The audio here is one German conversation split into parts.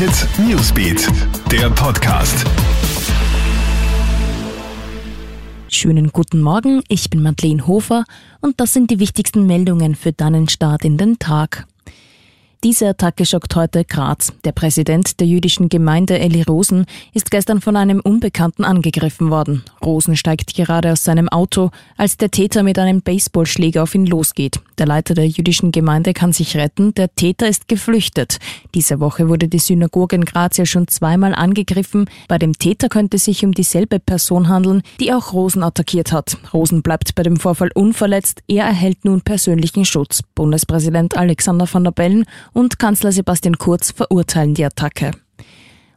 Hit Newsbeat, der Podcast. Schönen guten Morgen, ich bin Madeleine Hofer und das sind die wichtigsten Meldungen für deinen Start in den Tag. Diese Attacke schockt heute Graz. Der Präsident der jüdischen Gemeinde Eli Rosen ist gestern von einem Unbekannten angegriffen worden. Rosen steigt gerade aus seinem Auto, als der Täter mit einem Baseballschläger auf ihn losgeht. Der Leiter der jüdischen Gemeinde kann sich retten, der Täter ist geflüchtet. Diese Woche wurde die Synagoge in Graz ja schon zweimal angegriffen. Bei dem Täter könnte es sich um dieselbe Person handeln, die auch Rosen attackiert hat. Rosen bleibt bei dem Vorfall unverletzt, er erhält nun persönlichen Schutz. Bundespräsident Alexander van der Bellen und Kanzler Sebastian Kurz verurteilen die Attacke.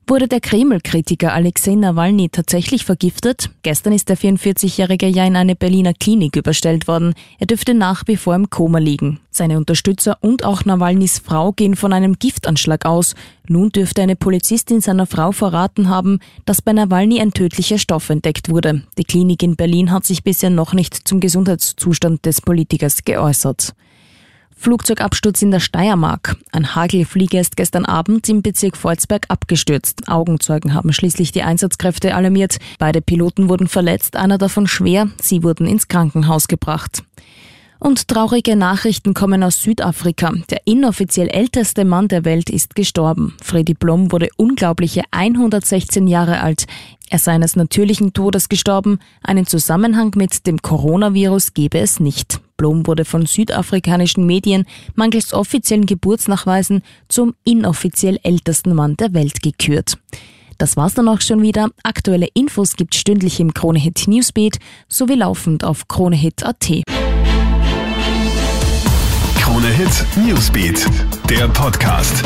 Wurde der Kreml-Kritiker Alexei Nawalny tatsächlich vergiftet? Gestern ist der 44-Jährige ja in eine Berliner Klinik überstellt worden. Er dürfte nach wie vor im Koma liegen. Seine Unterstützer und auch Nawalnys Frau gehen von einem Giftanschlag aus. Nun dürfte eine Polizistin seiner Frau verraten haben, dass bei Nawalny ein tödlicher Stoff entdeckt wurde. Die Klinik in Berlin hat sich bisher noch nicht zum Gesundheitszustand des Politikers geäußert. Flugzeugabsturz in der Steiermark. Ein Hagelflieger ist gestern Abend im Bezirk Volzberg abgestürzt. Augenzeugen haben schließlich die Einsatzkräfte alarmiert. Beide Piloten wurden verletzt, einer davon schwer. Sie wurden ins Krankenhaus gebracht. Und traurige Nachrichten kommen aus Südafrika. Der inoffiziell älteste Mann der Welt ist gestorben. Freddy Blom wurde unglaubliche 116 Jahre alt. Er sei eines natürlichen Todes gestorben. Einen Zusammenhang mit dem Coronavirus gebe es nicht. Blom wurde von südafrikanischen Medien mangels offiziellen Geburtsnachweisen zum inoffiziell ältesten Mann der Welt gekürt. Das war's dann auch schon wieder. Aktuelle Infos gibt's stündlich im Kronehit Newsbeat sowie laufend auf kronehit.at. Krone Hit Newsbeat, der Podcast.